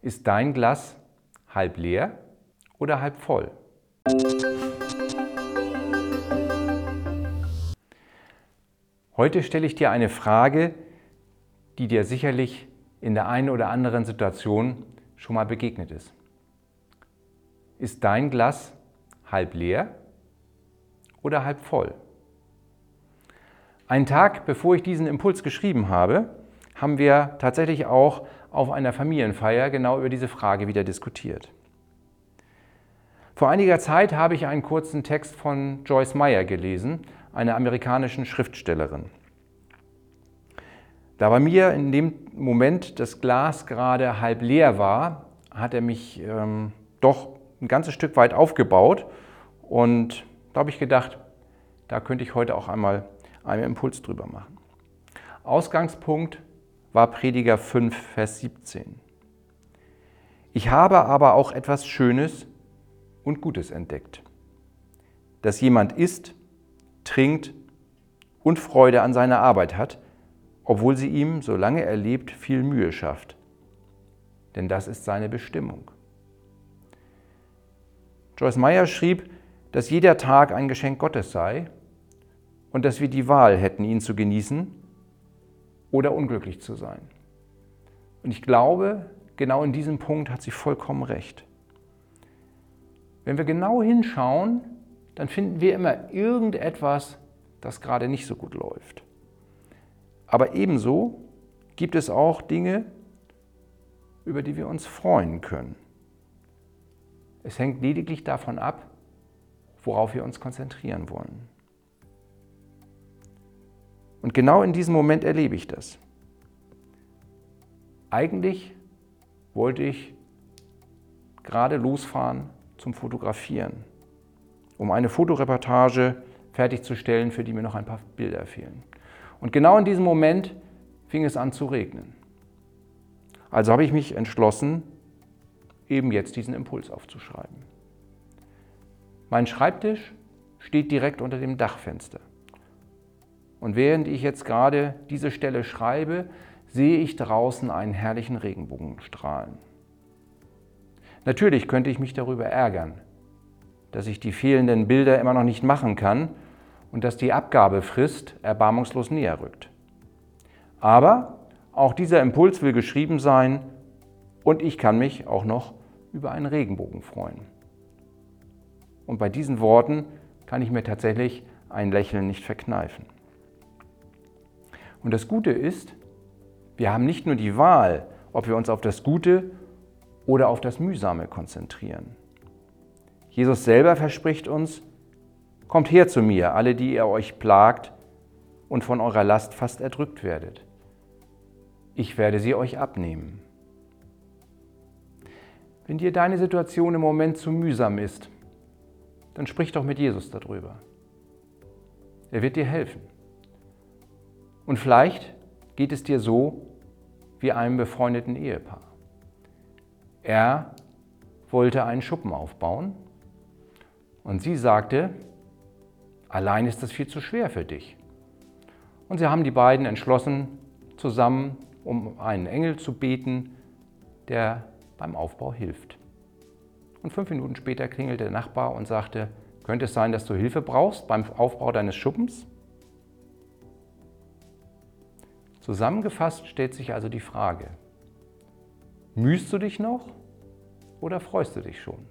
Ist dein Glas halb leer oder halb voll? Heute stelle ich dir eine Frage, die dir sicherlich in der einen oder anderen Situation schon mal begegnet ist. Ist dein Glas halb leer oder halb voll? Einen Tag bevor ich diesen Impuls geschrieben habe, haben wir tatsächlich auch auf einer Familienfeier genau über diese Frage wieder diskutiert. Vor einiger Zeit habe ich einen kurzen Text von Joyce Meyer gelesen, einer amerikanischen Schriftstellerin. Da bei mir in dem Moment das Glas gerade halb leer war, hat er mich ähm, doch ein ganzes Stück weit aufgebaut und da habe ich gedacht, da könnte ich heute auch einmal einen Impuls drüber machen. Ausgangspunkt war Prediger 5, Vers 17. Ich habe aber auch etwas Schönes und Gutes entdeckt, dass jemand isst, trinkt und Freude an seiner Arbeit hat, obwohl sie ihm, solange er lebt, viel Mühe schafft. Denn das ist seine Bestimmung. Joyce Meyer schrieb, dass jeder Tag ein Geschenk Gottes sei und dass wir die Wahl hätten, ihn zu genießen oder unglücklich zu sein. Und ich glaube, genau in diesem Punkt hat sie vollkommen recht. Wenn wir genau hinschauen, dann finden wir immer irgendetwas, das gerade nicht so gut läuft. Aber ebenso gibt es auch Dinge, über die wir uns freuen können. Es hängt lediglich davon ab, worauf wir uns konzentrieren wollen. Und genau in diesem Moment erlebe ich das. Eigentlich wollte ich gerade losfahren zum Fotografieren, um eine Fotoreportage fertigzustellen, für die mir noch ein paar Bilder fehlen. Und genau in diesem Moment fing es an zu regnen. Also habe ich mich entschlossen, eben jetzt diesen Impuls aufzuschreiben. Mein Schreibtisch steht direkt unter dem Dachfenster. Und während ich jetzt gerade diese Stelle schreibe, sehe ich draußen einen herrlichen Regenbogen strahlen. Natürlich könnte ich mich darüber ärgern, dass ich die fehlenden Bilder immer noch nicht machen kann und dass die Abgabefrist erbarmungslos näher rückt. Aber auch dieser Impuls will geschrieben sein und ich kann mich auch noch über einen Regenbogen freuen. Und bei diesen Worten kann ich mir tatsächlich ein Lächeln nicht verkneifen. Und das Gute ist, wir haben nicht nur die Wahl, ob wir uns auf das Gute oder auf das Mühsame konzentrieren. Jesus selber verspricht uns, Kommt her zu mir, alle, die ihr euch plagt und von eurer Last fast erdrückt werdet. Ich werde sie euch abnehmen. Wenn dir deine Situation im Moment zu mühsam ist, dann sprich doch mit Jesus darüber. Er wird dir helfen. Und vielleicht geht es dir so wie einem befreundeten Ehepaar. Er wollte einen Schuppen aufbauen und sie sagte, allein ist das viel zu schwer für dich. Und sie haben die beiden entschlossen, zusammen um einen Engel zu beten, der beim Aufbau hilft. Und fünf Minuten später klingelte der Nachbar und sagte, könnte es sein, dass du Hilfe brauchst beim Aufbau deines Schuppens? Zusammengefasst stellt sich also die Frage, mühst du dich noch oder freust du dich schon?